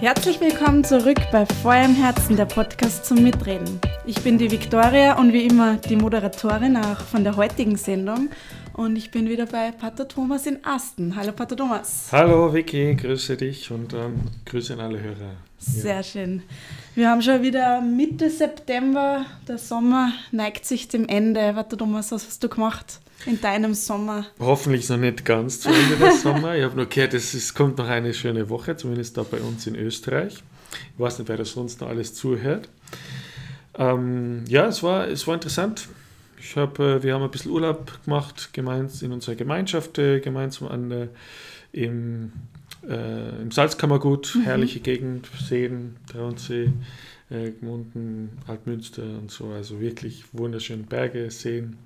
Herzlich willkommen zurück bei Feuer im Herzen, der Podcast zum Mitreden. Ich bin die Viktoria und wie immer die Moderatorin auch von der heutigen Sendung. Und ich bin wieder bei Pater Thomas in Asten. Hallo Pater Thomas. Hallo Vicky, grüße dich und ähm, grüße an alle Hörer. Sehr ja. schön. Wir haben schon wieder Mitte September. Der Sommer neigt sich dem Ende. Pater Thomas, was hast du gemacht? In deinem Sommer? Hoffentlich noch nicht ganz zu Ende des Sommers. Ich habe nur gehört, es, es kommt noch eine schöne Woche, zumindest da bei uns in Österreich. Ich weiß nicht, wer da sonst noch alles zuhört. Ähm, ja, es war, es war interessant. Ich hab, äh, wir haben ein bisschen Urlaub gemacht, gemeinsam in unserer Gemeinschaft, äh, gemeinsam an, im, äh, im Salzkammergut, mhm. herrliche Gegend, Seen, Traunsee, äh, Gmunden, Altmünster und so. Also wirklich wunderschöne Berge, Seen.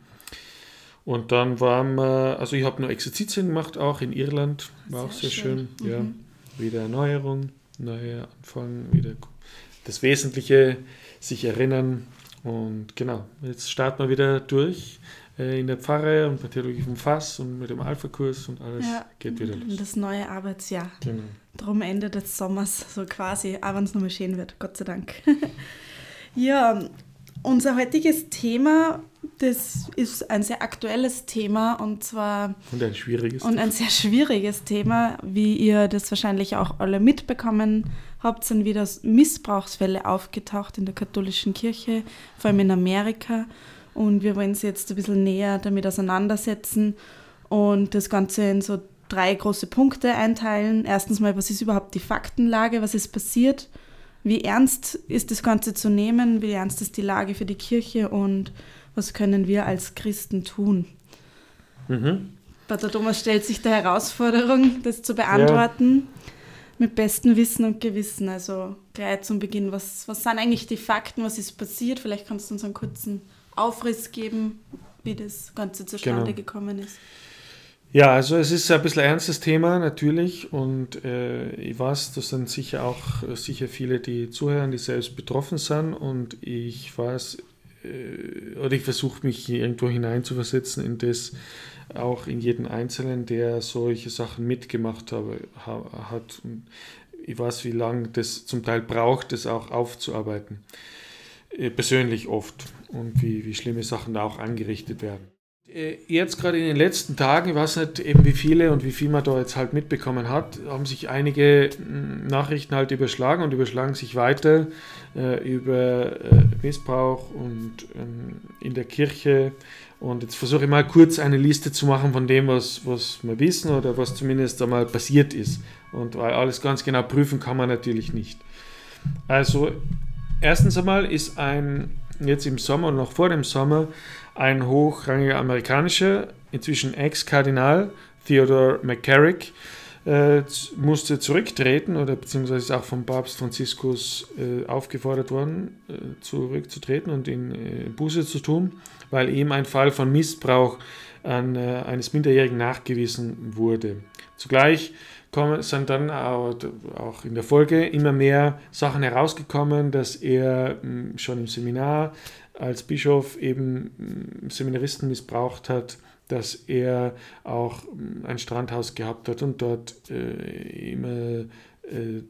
Und dann waren wir, also ich habe nur Exerzitien gemacht, auch in Irland, war sehr auch sehr schön. schön. Ja, mhm. wieder Erneuerung, neuer Anfang, wieder das Wesentliche sich erinnern. Und genau, jetzt starten wir wieder durch äh, in der Pfarre und bei Theologie vom Fass und mit dem Alpha-Kurs und alles ja, geht wieder los. Das neue Arbeitsjahr. Genau. Drum Ende des Sommers, so quasi, auch wenn es nochmal schön wird, Gott sei Dank. ja, unser heutiges Thema das ist ein sehr aktuelles Thema und zwar. Und ein schwieriges. Und ein sehr schwieriges Thema, wie ihr das wahrscheinlich auch alle mitbekommen habt, sind wieder Missbrauchsfälle aufgetaucht in der katholischen Kirche, vor allem in Amerika. Und wir wollen sie jetzt ein bisschen näher damit auseinandersetzen und das Ganze in so drei große Punkte einteilen. Erstens mal, was ist überhaupt die Faktenlage, was ist passiert? Wie ernst ist das Ganze zu nehmen? Wie ernst ist die Lage für die Kirche? Und was können wir als Christen tun? Mhm. Pater Thomas stellt sich der Herausforderung, das zu beantworten, ja. mit bestem Wissen und Gewissen. Also gleich zum Beginn, was, was sind eigentlich die Fakten, was ist passiert? Vielleicht kannst du uns einen kurzen Aufriss geben, wie das Ganze zustande genau. gekommen ist. Ja, also es ist ein bisschen ein ernstes Thema natürlich und äh, ich weiß, das sind sicher auch sicher viele, die zuhören, die selbst betroffen sind und ich weiß, äh, oder ich versuche mich irgendwo hineinzuversetzen in das, auch in jeden Einzelnen, der solche Sachen mitgemacht habe, hat. Ich weiß, wie lange das zum Teil braucht, das auch aufzuarbeiten. Äh, persönlich oft. Und wie, wie schlimme Sachen da auch angerichtet werden. Äh, jetzt gerade in den letzten Tagen, ich weiß nicht eben wie viele und wie viel man da jetzt halt mitbekommen hat, haben sich einige hm, Nachrichten halt überschlagen und überschlagen sich weiter äh, über äh, Missbrauch und ähm, in der Kirche. Und jetzt versuche ich mal kurz eine Liste zu machen von dem, was, was wir wissen oder was zumindest einmal passiert ist. Und weil alles ganz genau prüfen kann man natürlich nicht. Also erstens einmal ist ein, jetzt im Sommer und noch vor dem Sommer, ein hochrangiger amerikanischer, inzwischen Ex-Kardinal, Theodore McCarrick, äh, musste zurücktreten oder beziehungsweise ist auch vom Papst Franziskus äh, aufgefordert worden, äh, zurückzutreten und in äh, Buße zu tun, weil ihm ein Fall von Missbrauch an, äh, eines Minderjährigen nachgewiesen wurde. Zugleich kommen, sind dann auch, in der Folge immer mehr Sachen herausgekommen, dass er mh, schon im Seminar als Bischof eben Seminaristen missbraucht hat, dass er auch ein Strandhaus gehabt hat und dort äh, immer äh,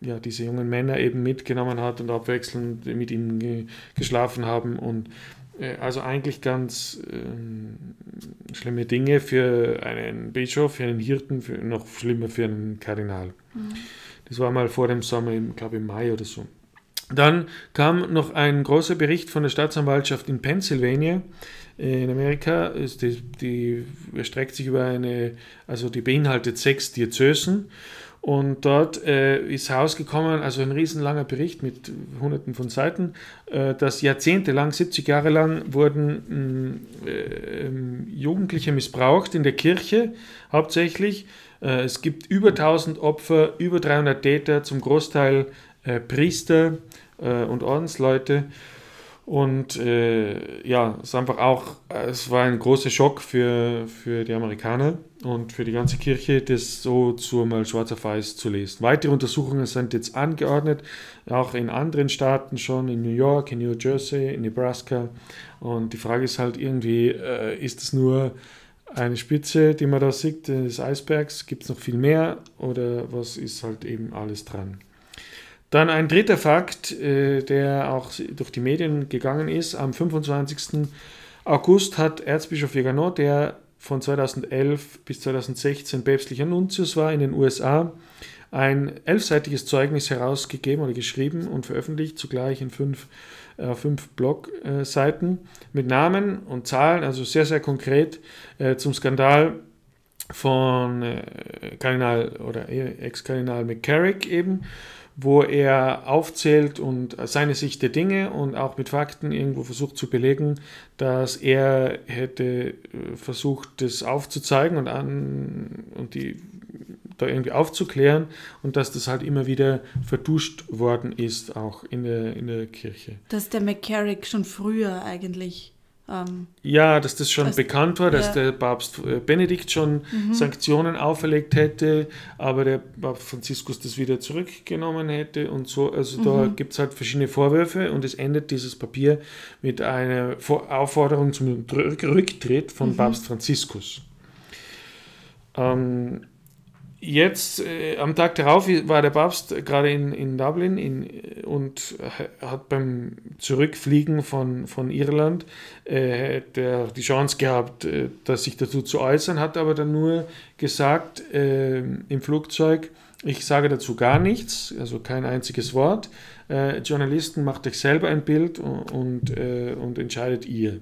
ja, diese jungen Männer eben mitgenommen hat und abwechselnd mit ihm ge geschlafen haben und äh, also eigentlich ganz äh, schlimme Dinge für einen Bischof, für einen Hirten, für, noch schlimmer für einen Kardinal. Mhm. Das war mal vor dem Sommer, ich glaube im Mai oder so. Dann kam noch ein großer Bericht von der Staatsanwaltschaft in Pennsylvania äh, in Amerika. Die, die erstreckt sich über eine, also die beinhaltet sechs Diözesen. Und dort äh, ist herausgekommen, also ein riesenlanger Bericht mit hunderten von Seiten, äh, dass jahrzehntelang, 70 Jahre lang, wurden mm, äh, Jugendliche missbraucht in der Kirche, hauptsächlich. Äh, es gibt über 1000 Opfer, über 300 Täter, zum Großteil äh, Priester äh, und Ordensleute. Und äh, ja, es einfach auch, es war ein großer Schock für, für die Amerikaner und für die ganze Kirche, das so zu mal schwarz auf weiß zu lesen. Weitere Untersuchungen sind jetzt angeordnet, auch in anderen Staaten schon, in New York, in New Jersey, in Nebraska. Und die Frage ist halt irgendwie, äh, ist es nur eine Spitze, die man da sieht, des Eisbergs? Gibt es noch viel mehr oder was ist halt eben alles dran? Dann ein dritter Fakt, äh, der auch durch die Medien gegangen ist. Am 25. August hat Erzbischof Vigano, der von 2011 bis 2016 päpstlicher Nuntius war in den USA, ein elfseitiges Zeugnis herausgegeben oder geschrieben und veröffentlicht, zugleich in fünf, äh, fünf Blogseiten mit Namen und Zahlen, also sehr, sehr konkret äh, zum Skandal von äh, Kardinal oder Ex-Kardinal McCarrick eben wo er aufzählt und seine Sicht der Dinge und auch mit Fakten irgendwo versucht zu belegen, dass er hätte äh, versucht, das aufzuzeigen und, an, und die da irgendwie aufzuklären und dass das halt immer wieder vertuscht worden ist, auch in der, in der Kirche. Dass der McCarrick schon früher eigentlich ähm, ja, dass das schon das, bekannt war, dass ja. der Papst äh, Benedikt schon mhm. Sanktionen auferlegt hätte, aber der Papst Franziskus das wieder zurückgenommen hätte und so. Also mhm. da gibt es halt verschiedene Vorwürfe und es endet dieses Papier mit einer Aufforderung zum Rücktritt von mhm. Papst Franziskus. Ähm, Jetzt, äh, am Tag darauf, war der Papst gerade in, in Dublin in, und hat beim Zurückfliegen von, von Irland äh, der, die Chance gehabt, äh, dass sich dazu zu äußern, hat aber dann nur gesagt äh, im Flugzeug, ich sage dazu gar nichts, also kein einziges Wort. Äh, Journalisten, macht euch selber ein Bild und, und, äh, und entscheidet ihr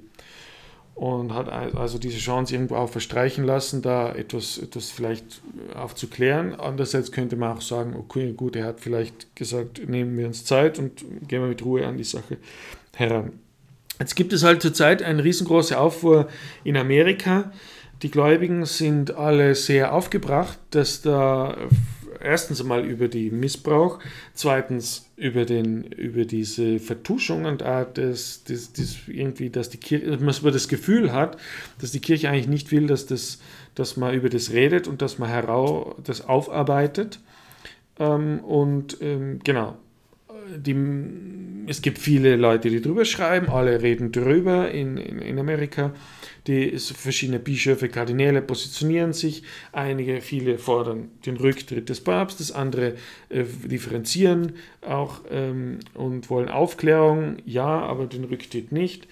und hat also diese Chance irgendwo auch verstreichen lassen, da etwas, etwas vielleicht aufzuklären. Andererseits könnte man auch sagen, okay, gut, er hat vielleicht gesagt, nehmen wir uns Zeit und gehen wir mit Ruhe an die Sache heran. Jetzt gibt es halt zurzeit eine riesengroße Aufruhr in Amerika. Die Gläubigen sind alle sehr aufgebracht, dass da erstens einmal über den Missbrauch, zweitens über, den, über diese Vertuschung und Art, dass, dass, dass irgendwie, dass die Kirche, dass man das Gefühl hat, dass die Kirche eigentlich nicht will, dass, das, dass man über das redet und dass man herau, das aufarbeitet. Ähm, und ähm, genau, die, es gibt viele Leute, die drüber schreiben, alle reden drüber in, in, in Amerika. Die verschiedene Bischöfe, Kardinäle positionieren sich. Einige, viele fordern den Rücktritt des Papstes, andere äh, differenzieren auch ähm, und wollen Aufklärung, ja, aber den Rücktritt nicht.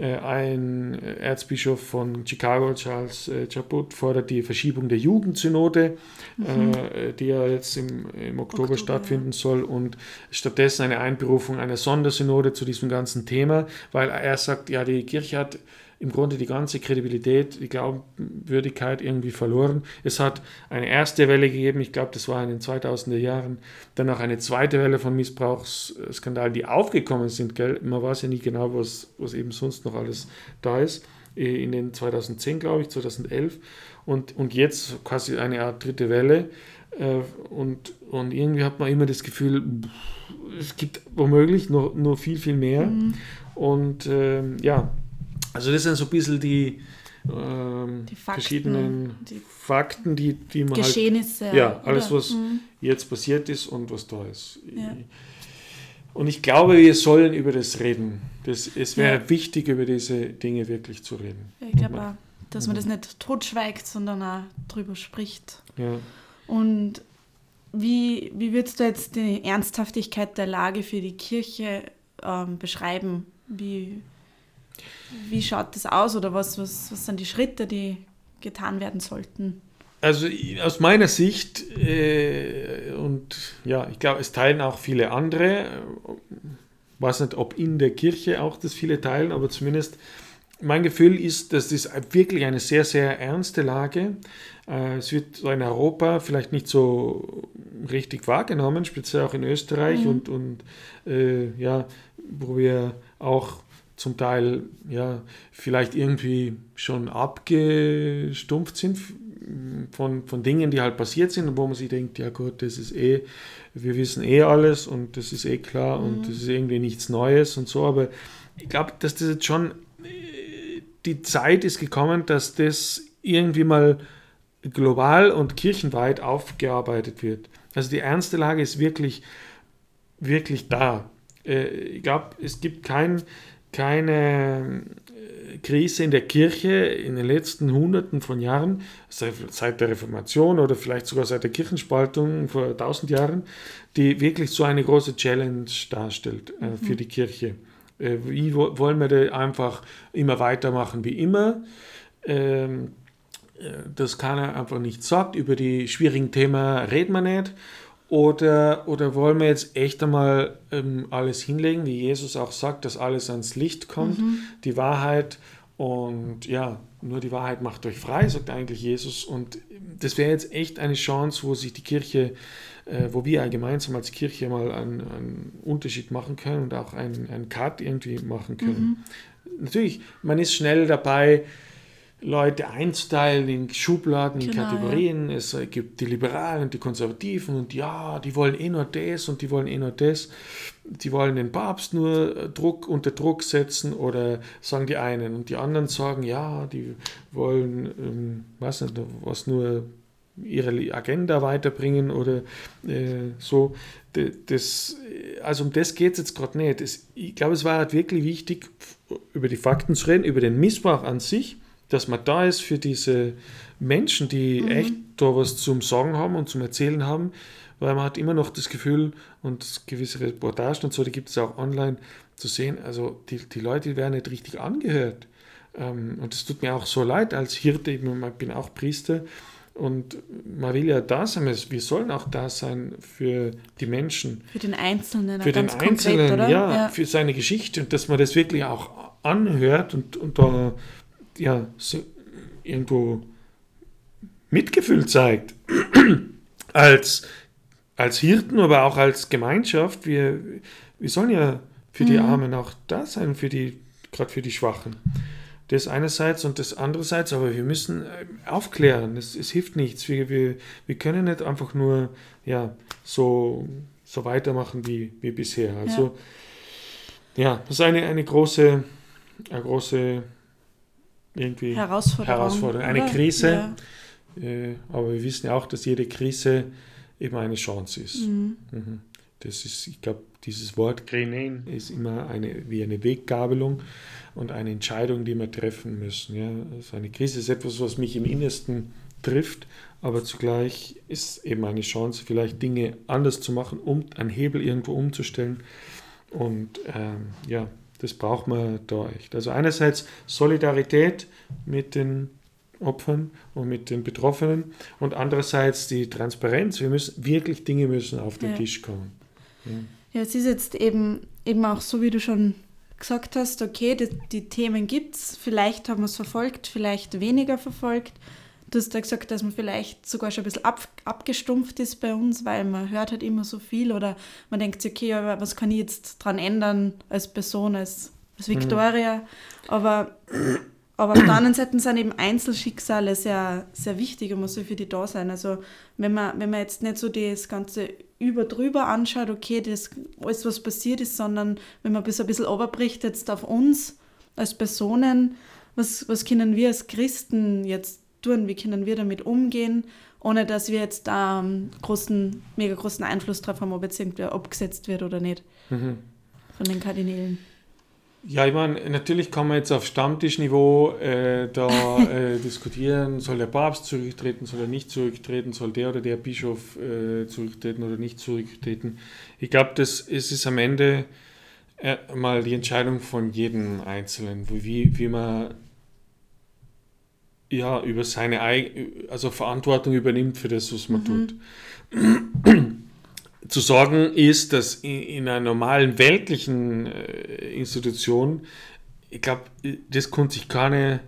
Äh, ein Erzbischof von Chicago, Charles äh, Chaput, fordert die Verschiebung der Jugendsynode, mhm. Äh, die ja jetzt im, im Oktober, Oktober, stattfinden soll, und stattdessen eine Einberufung einer Sondersynode zu diesem ganzen Thema, weil er sagt, ja, die Kirche hat im Grunde die ganze Kredibilität, die Glaubwürdigkeit irgendwie verloren. Es hat eine erste Welle gegeben, ich glaube, das war in den 2000er Jahren, danach eine zweite Welle von Missbrauchsskandalen, die aufgekommen sind. Gell? Man weiß ja nicht genau, was, was eben sonst noch alles da ist. Äh, in den 2010, glaube ich, 2011. Und, und jetzt quasi eine Art dritte Welle. Äh, und, und irgendwie hat man immer das Gefühl, es gibt womöglich noch, noch viel, viel mehr. Mhm. Und ähm, ja, also das sind so ein bisschen die, ähm, die Fakten, verschiedenen die Fakten, die, die man halt Geschehnisse. Halt, ja, alles, was mhm. jetzt passiert ist und was da ist. Ja. Und ich glaube, wir sollen über das reden. Das, es wäre ja. wichtig, über diese Dinge wirklich zu reden. ich glaube auch, dass man das nicht totschweigt, sondern auch drüber spricht. Ja. Und wie, wie würdest du jetzt die Ernsthaftigkeit der Lage für die Kirche ähm, beschreiben? Wie, wie schaut das aus oder was, was, was sind die Schritte, die getan werden sollten? Also aus meiner Sicht, äh, und ja, ich glaube, es teilen auch viele andere, ich weiß nicht, ob in der Kirche auch das viele teilen, aber zumindest mein Gefühl ist, dass das wirklich eine sehr, sehr ernste Lage. Äh, es wird in Europa vielleicht nicht so richtig wahrgenommen, speziell auch in Österreich mhm. und, und äh, ja, wo wir auch zum Teil ja vielleicht irgendwie schon abgestumpft sind von, von Dingen, die halt passiert sind und wo man sich denkt, ja gut, das ist eh, wir wissen eh alles und das ist eh klar mhm. und das ist irgendwie nichts Neues und so, aber ich glaube, dass das jetzt schon die Zeit ist gekommen, dass das irgendwie mal global und kirchenweit aufgearbeitet wird. Also die ernste Lage ist wirklich, wirklich da. Äh, ich glaube, es gibt kein keine Krise in der Kirche in den letzten Hunderten von Jahren, seit der Reformation oder vielleicht sogar seit der Kirchenspaltung vor tausend Jahren, die wirklich so eine große Challenge darstellt äh, für mhm. die Kirche. Äh, wie wollen wir da einfach immer weitermachen wie immer? Ähm, äh, das keiner einfach nicht sagt. Über die schwierigen Themen reden wir nicht. Oder, oder wollen wir jetzt echt einmal ähm, alles hinlegen, wie Jesus auch sagt, dass alles ans Licht kommt, mhm. die Wahrheit und ja, nur die Wahrheit macht euch frei, sagt eigentlich Jesus. Und das wäre jetzt echt eine Chance, wo sich die Kirche, äh, wo wir gemeinsam als Kirche mal einen, einen, Unterschied machen können und auch einen, einen Cut irgendwie machen können. Mhm. Natürlich, man ist schnell dabei, Leute einzuteilen in Schubladen, in genau, Kategorien. Ja. Es gibt die Liberalen und die Konservativen und ja, die wollen eh nur das und die wollen eh nur das. Die wollen den Papst nur Druck unter Druck setzen oder sagen die einen und die anderen sagen, ja, die wollen, ähm, was nicht, was nur ihre Agenda weiterbringen oder äh, so. Das, also um das geht es jetzt gerade nicht. Das, ich glaube, es war halt wirklich wichtig, über die Fakten zu reden, über den Missbrauch an sich dass man da ist für diese Menschen, die mhm. echt da was zum Sagen haben und zum Erzählen haben, weil man hat immer noch das Gefühl und gewisse Reportagen und so, die gibt es auch online zu sehen, also die, die Leute werden nicht richtig angehört. Ähm, und es tut mir auch so leid als Hirte, ich bin auch Priester und man will ja da sein, wir sollen auch da sein für die Menschen. Für den Einzelnen, für den Einzelnen, konkret, ja, ja, für seine Geschichte und dass man das wirklich auch anhört und, und da ja, irgendwo Mitgefühl zeigt. als, als Hirten, aber auch als Gemeinschaft. Wir, wir sollen ja für die mhm. Armen auch da sein, für die, gerade für die Schwachen. Das einerseits und das andererseits, aber wir müssen äh, aufklären. Es, es hilft nichts. Wir, wir, wir können nicht einfach nur ja, so, so weitermachen wie, wie bisher. Also ja, ja das ist eine, eine große, eine große irgendwie Herausforderung. Herausforderung. Eine oder? Krise, ja. äh, aber wir wissen ja auch, dass jede Krise eben eine Chance ist. Mhm. Mhm. Das ist, ich glaube, dieses Wort Grenen ist immer eine, wie eine Weggabelung und eine Entscheidung, die wir treffen müssen. Ja? Also eine Krise ist etwas, was mich im Innersten trifft, aber zugleich ist eben eine Chance, vielleicht Dinge anders zu machen, um einen Hebel irgendwo umzustellen. Und ähm, ja, das braucht man da echt. Also einerseits Solidarität mit den Opfern und mit den Betroffenen und andererseits die Transparenz. Wir müssen wirklich Dinge müssen auf den ja. Tisch kommen. Ja. ja. es ist jetzt eben, eben auch so, wie du schon gesagt hast, okay, die, die Themen gibt es, vielleicht haben wir es verfolgt, vielleicht weniger verfolgt. Du hast ja gesagt, dass man vielleicht sogar schon ein bisschen ab, abgestumpft ist bei uns, weil man hört halt immer so viel oder man denkt sich, okay, aber was kann ich jetzt dran ändern als Person, als, als Victoria? Mhm. Aber, aber auf der anderen Seite sind eben Einzelschicksale sehr, sehr wichtig und man soll für die da sein. Also wenn man, wenn man jetzt nicht so das Ganze über drüber anschaut, okay, das alles, was passiert ist, sondern wenn man bis ein bisschen überbricht jetzt auf uns als Personen, was, was können wir als Christen jetzt tun, wie können wir damit umgehen, ohne dass wir jetzt da einen großen, mega großen Einfluss drauf haben, ob jetzt irgendwer abgesetzt wird oder nicht mhm. von den Kardinälen. Ja, ich meine, natürlich kann man jetzt auf Stammtischniveau äh, da äh, diskutieren, soll der Papst zurücktreten, soll er nicht zurücktreten, soll der oder der Bischof äh, zurücktreten oder nicht zurücktreten. Ich glaube, das es ist am Ende äh, mal die Entscheidung von jedem Einzelnen, wie, wie man ja, über seine also Verantwortung übernimmt für das, was man mhm. tut. Zu sorgen ist, dass in, einer normalen weltlichen äh, Institution, ich glaube, das konnte sich keine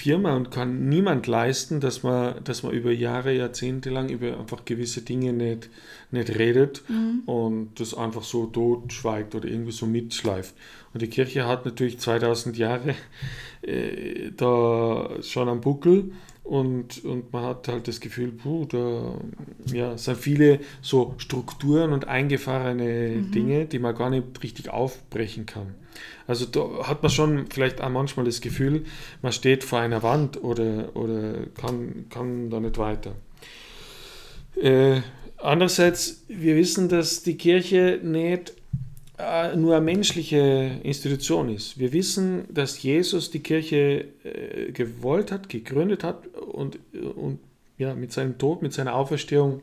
Firma und kann niemand leisten, dass man, dass man über Jahre, Jahrzehnte lang über einfach gewisse Dinge nicht, nicht redet mhm. und das einfach so totschweigt oder irgendwie so mitschleift. Und die Kirche hat natürlich 2000 Jahre äh, da schon am Buckel und, und man hat halt das Gefühl, puh, da ja, sind viele so Strukturen und eingefahrene mhm. Dinge, die man gar nicht richtig aufbrechen kann. Also da hat man schon vielleicht auch manchmal das Gefühl, man steht vor einer Wand oder, oder kann, kann da nicht weiter. Äh, andererseits, wir wissen, dass die Kirche nicht nur eine menschliche Institution ist. Wir wissen, dass Jesus die Kirche äh, gewollt hat, gegründet hat und, und ja, mit seinem Tod, mit seiner Auferstehung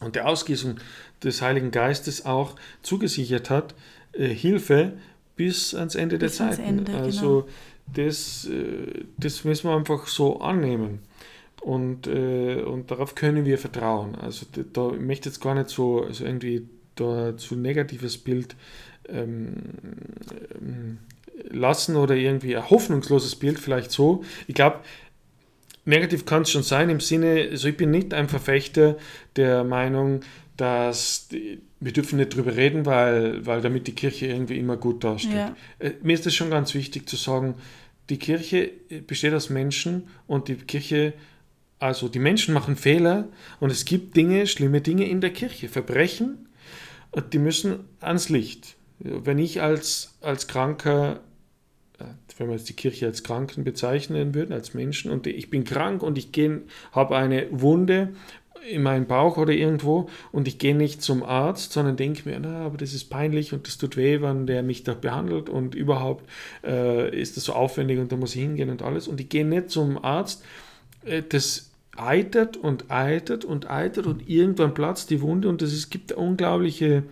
und der Ausgießung des Heiligen Geistes auch zugesichert hat, äh, Hilfe bis ans Ende bis der Zeit. Also genau. das, äh, das müssen wir einfach so annehmen. Und, äh, und darauf können wir vertrauen. Also da, da ich möchte jetzt gar nicht so also irgendwie da zu negatives Bild ähm, ähm, lassen oder irgendwie ein hoffnungsloses Bild, vielleicht so. Ich glaube, negativ kann es schon sein im Sinne, also ich bin nicht ein Verfechter der Meinung, dass die, wir dürfen nicht drüber reden, weil, weil damit die Kirche irgendwie immer gut dasteht. Ja. Äh, mir ist es schon ganz wichtig zu sagen, die Kirche besteht aus Menschen und die Kirche, also die Menschen machen Fehler und es gibt Dinge, schlimme Dinge in der Kirche, Verbrechen, die müssen ans Licht wenn ich als, als Kranker, äh, wenn wir jetzt die Kirche als Kranken bezeichnen würden, als Menschen, und ich bin krank und ich habe eine Wunde in meinem Bauch oder irgendwo und ich gehe nicht zum Arzt, sondern denke mir, na, aber das ist peinlich und das tut weh, wenn der mich da behandelt und überhaupt äh, ist das so aufwendig und da muss ich hingehen und alles. Und ich gehe nicht zum Arzt, äh, das eitert und eitert und eitert und irgendwann platzt die Wunde und es gibt unglaubliche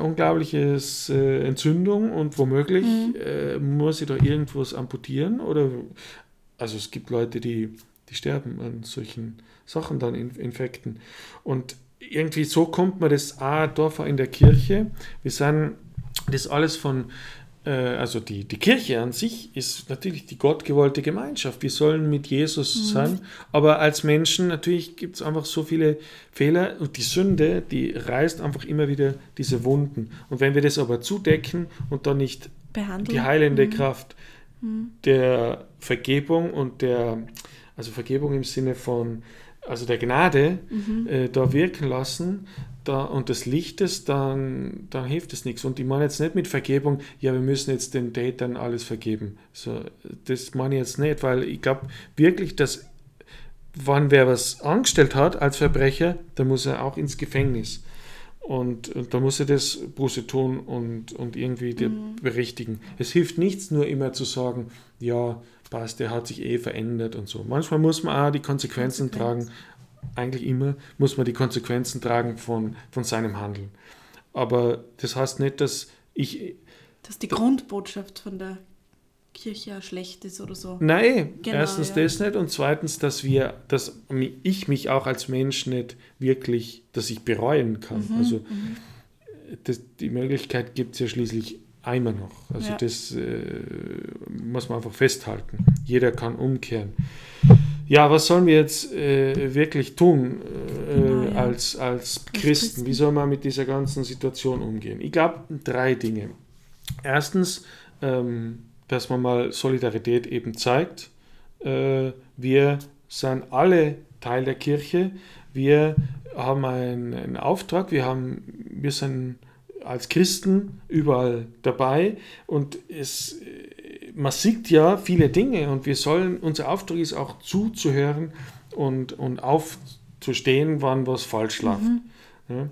unglaubliches äh, Entzündung und womöglich mhm. äh, muss sie da irgendwas amputieren oder also es gibt Leute, die, die sterben an solchen Sachen dann, Infekten. Und irgendwie so kommt man das auch da in der Kirche. Wir sind das alles von äh, also die, die Kirche an sich ist natürlich die gottgewollte Gemeinschaft. Wir sollen mit Jesus mhm. sein, aber als Menschen natürlich gibt es einfach so viele Fehler und die Sünde, die reißt einfach immer wieder diese Wunden. Und wenn wir das aber zudecken und dann nicht Behandeln. die heilende mhm. Kraft mhm. der Vergebung und der, also Vergebung im Sinne von also der Gnade mhm. äh, da wirken lassen, da, und des Lichtes, dann, dann hilft es nichts. Und ich meine jetzt nicht mit Vergebung, ja, wir müssen jetzt den Tätern alles vergeben. So, das meine ich jetzt nicht, weil ich glaube wirklich, dass wann wer was angestellt hat als Verbrecher, dann muss er auch ins Gefängnis. Und, und da muss er das Buße tun und, und irgendwie mhm. berichtigen. Es hilft nichts, nur immer zu sagen, ja, passt, der hat sich eh verändert und so. Manchmal muss man auch die Konsequenzen Konsequenz. tragen eigentlich immer muss man die Konsequenzen tragen von, von seinem Handeln. Aber das heißt nicht, dass ich. Dass die Grundbotschaft von der Kirche schlecht ist oder so. Nein, genau, erstens ja. das nicht und zweitens, dass wir, dass ich mich auch als Mensch nicht wirklich, dass ich bereuen kann. Mhm, also mhm. das, die Möglichkeit gibt es ja schließlich einmal noch. Also ja. das äh, muss man einfach festhalten. Jeder kann umkehren ja, was sollen wir jetzt äh, wirklich tun äh, genau, ja. als, als Christen? Wie soll man mit dieser ganzen Situation umgehen? Ich glaube, drei Dinge. Erstens, ähm, dass man mal Solidarität eben zeigt. Äh, wir sind alle Teil der Kirche. Wir haben einen, einen Auftrag. Wir, haben, wir sind als Christen überall dabei und es man sieht ja viele Dinge und wir sollen, unser Auftrag ist auch zuzuhören und, und aufzustehen, wann was falsch läuft. Mhm. Ja,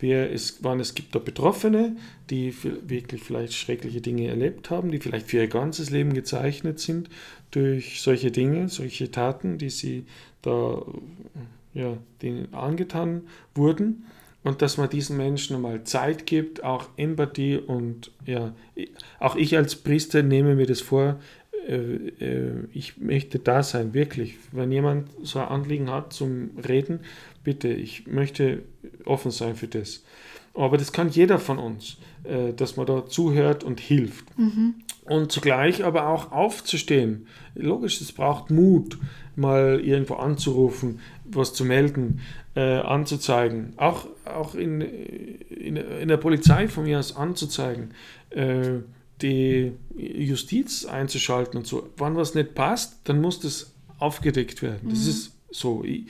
wir, es, wann, es gibt da Betroffene, die wirklich vielleicht schreckliche Dinge erlebt haben, die vielleicht für ihr ganzes Leben gezeichnet sind durch solche Dinge, solche Taten, die sie da ja, denen angetan wurden und dass man diesen Menschen mal Zeit gibt, auch Empathie und ja, auch ich als Priester nehme mir das vor, äh, äh, ich möchte da sein, wirklich. Wenn jemand so ein Anliegen hat zum Reden, bitte, ich möchte offen sein für das. Aber das kann jeder von uns, äh, dass man da zuhört und hilft. Mhm. Und zugleich aber auch aufzustehen. Logisch, es braucht Mut, mal irgendwo anzurufen, was zu melden, äh, anzuzeigen. Auch, auch in, in, in, der Polizei von mir aus anzuzeigen. Äh, die Justiz einzuschalten und so. Wann was nicht passt, dann muss das aufgedeckt werden. Mhm. Das ist so. Ich,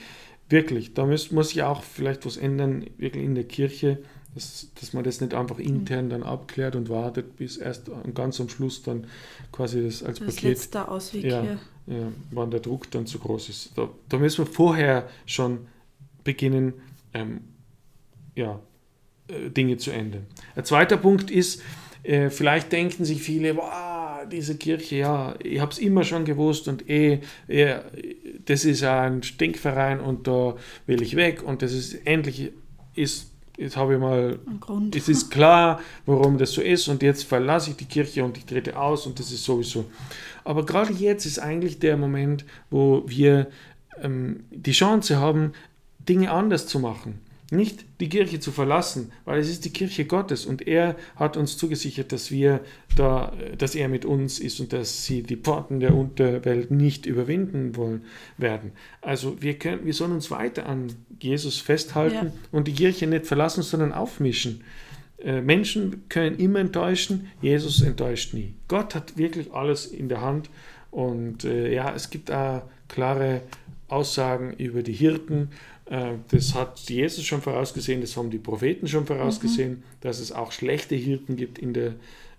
wirklich, da muss, muss ich auch vielleicht was ändern, wirklich in der Kirche, dass, dass man das nicht einfach intern dann abklärt und wartet, bis erst ganz am Schluss dann quasi das als das Paket. Letzter Ausweg ja, hier. Ja, wann der Druck dann zu groß ist. Da, da, müssen wir vorher schon beginnen, ähm, ja, äh, Dinge zu ändern. Ein zweiter Punkt ist, äh, vielleicht denken sich viele, wow, diese Kirche, ja, ich habe es immer schon gewusst und eh, eh, das ist ein Stinkverein und da will ich weg und das ist endlich ist jetzt habe ich mal, es ist klar, warum das so ist und jetzt verlasse ich die Kirche und ich trete aus und das ist sowieso. Aber gerade jetzt ist eigentlich der Moment, wo wir ähm, die Chance haben, Dinge anders zu machen. Nicht die Kirche zu verlassen, weil es ist die Kirche Gottes und er hat uns zugesichert, dass wir da, dass er mit uns ist und dass sie die Pforten der Unterwelt nicht überwinden wollen werden. Also wir können, wir sollen uns weiter an Jesus festhalten ja. und die Kirche nicht verlassen, sondern aufmischen. Äh, Menschen können immer enttäuschen, Jesus enttäuscht nie. Gott hat wirklich alles in der Hand und äh, ja, es gibt auch klare Aussagen über die Hirten das hat Jesus schon vorausgesehen, das haben die Propheten schon vorausgesehen, mhm. dass es auch schlechte Hirten gibt in der,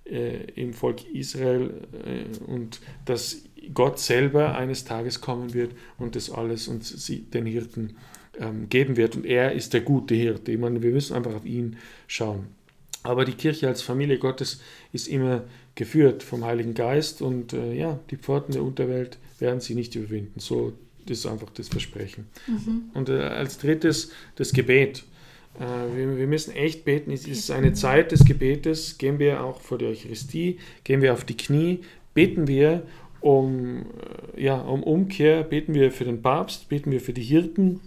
äh, im Volk Israel äh, und dass Gott selber eines Tages kommen wird und das alles uns den Hirten ähm, geben wird. Und er ist der gute Hirte. Ich meine, wir müssen einfach auf ihn schauen. Aber die Kirche als Familie Gottes ist immer geführt vom Heiligen Geist und äh, ja, die Pforten der Unterwelt werden sie nicht überwinden. So das ist einfach das Versprechen. Mhm. Und äh, als drittes das Gebet. Äh, wir, wir, müssen echt beten. Es ist eine Zeit des Gebetes. Gehen wir auch vor der Eucharistie, gehen wir auf die Knie, beten wir um, äh, ja, um Umkehr, beten wir für den Papst, beten wir für die Hirten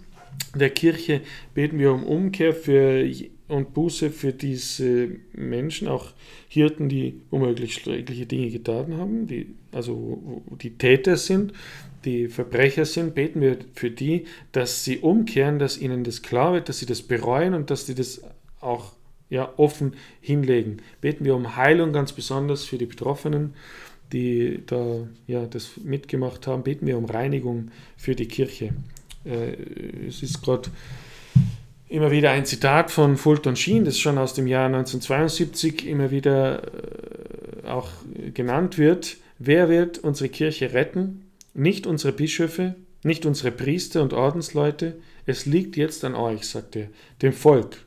der Kirche, beten wir um Umkehr für, und Buße für diese Menschen, auch Hirten, die womöglich schreckliche Dinge getan haben, die, also die Täter sind, die Verbrecher sind, beten wir für die, dass sie umkehren, dass ihnen das klar wird, dass sie das bereuen und dass sie das auch ja, offen hinlegen. Beten wir um Heilung ganz besonders für die Betroffenen, die da ja, das mitgemacht haben. Beten wir um Reinigung für die Kirche. Äh, es ist gerade immer wieder ein Zitat von Fulton Sheen, das schon aus dem Jahr 1972 immer wieder äh, auch genannt wird. Wer wird unsere Kirche retten? Nicht unsere Bischöfe, nicht unsere Priester und Ordensleute, es liegt jetzt an euch, sagt er, dem Volk,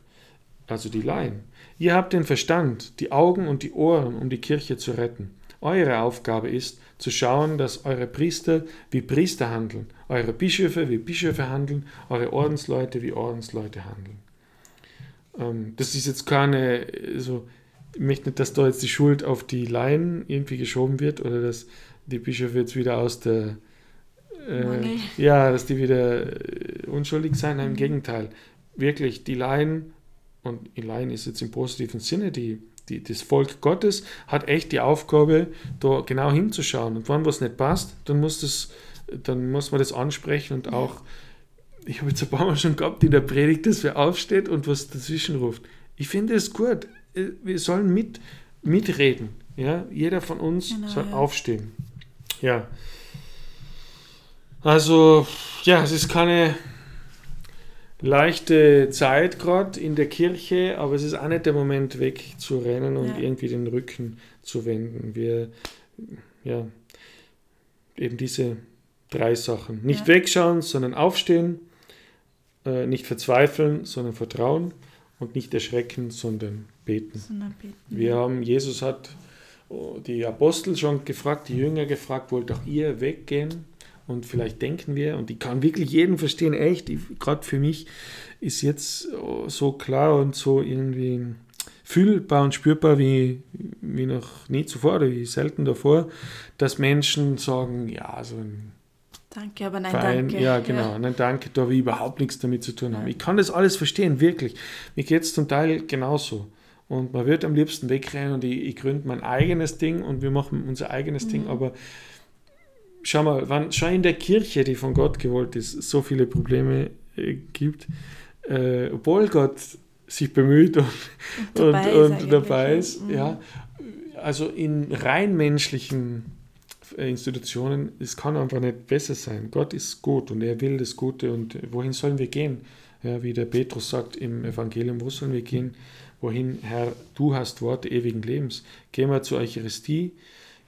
also die Laien. Ihr habt den Verstand, die Augen und die Ohren, um die Kirche zu retten. Eure Aufgabe ist, zu schauen, dass eure Priester wie Priester handeln, eure Bischöfe wie Bischöfe handeln, eure Ordensleute wie Ordensleute handeln. Ähm, das ist jetzt keine, also, ich möchte nicht, dass da jetzt die Schuld auf die Laien irgendwie geschoben wird oder dass die Bischöfe jetzt wieder aus der. Äh, ja, dass die wieder äh, unschuldig sein. Nein, im mhm. Gegenteil. Wirklich, die Laien, und die Laien ist jetzt im positiven Sinne, die, die, das Volk Gottes hat echt die Aufgabe, da genau hinzuschauen. Und wenn was nicht passt, dann muss, das, dann muss man das ansprechen und auch. Ich habe jetzt ein paar Mal schon gehabt in der Predigt, dass wer aufsteht und was dazwischen ruft. Ich finde es gut. Äh, wir sollen mit, mitreden. Ja? Jeder von uns genau, soll ja. aufstehen. Ja. Also, ja, es ist keine leichte Zeit gerade in der Kirche, aber es ist auch nicht der Moment wegzurennen und ja. irgendwie den Rücken zu wenden. Wir, ja, eben diese drei Sachen. Nicht ja. wegschauen, sondern aufstehen, äh, nicht verzweifeln, sondern vertrauen und nicht erschrecken, sondern beten. Sondern beten. Wir haben, Jesus hat die Apostel schon gefragt, die Jünger gefragt, wollt auch ihr weggehen? Und vielleicht denken wir, und ich kann wirklich jeden verstehen, echt, gerade für mich ist jetzt so klar und so irgendwie fühlbar und spürbar wie, wie noch nie zuvor oder wie selten davor, dass Menschen sagen, ja, so ein Danke, aber nein, Verein, danke. Ja, genau, ja. nein, danke, da wir überhaupt nichts damit zu tun haben. Ja. Ich kann das alles verstehen, wirklich. Mir geht es zum Teil genauso. Und man wird am liebsten wegrennen und ich, ich gründe mein eigenes Ding und wir machen unser eigenes mhm. Ding. Aber schau mal, wann schon in der Kirche, die von Gott gewollt ist, so viele Probleme äh, gibt, äh, obwohl Gott sich bemüht und, und dabei und, ist, und dabei ist mhm. ja. Also in rein menschlichen Institutionen, es kann einfach nicht besser sein. Gott ist gut und er will das Gute und wohin sollen wir gehen? Ja, wie der Petrus sagt im Evangelium, wo sollen wir gehen? wohin, Herr, du hast Worte ewigen Lebens. Gehen wir zur Eucharistie,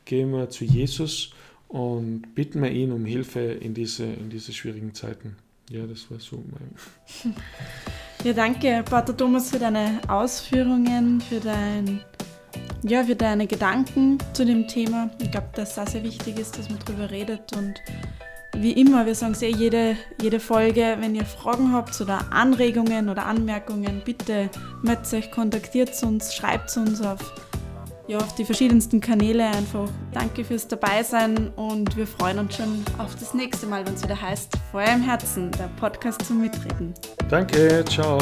gehen wir zu Jesus und bitten wir ihn um Hilfe in diese, in diese schwierigen Zeiten. Ja, das war so mein. Ja, danke, Pater Thomas, für deine Ausführungen, für, dein, ja, für deine Gedanken zu dem Thema. Ich glaube, dass auch sehr wichtig ist, dass man darüber redet. Und wie immer, wir sagen es eh jede, jede Folge, wenn ihr Fragen habt oder Anregungen oder Anmerkungen, bitte meldet euch, kontaktiert uns, schreibt uns auf ja, auf die verschiedensten Kanäle einfach. Danke fürs Dabeisein und wir freuen uns schon auf das nächste Mal, wenn es wieder heißt Feuer im Herzen, der Podcast zum Mitreden. Danke, ciao.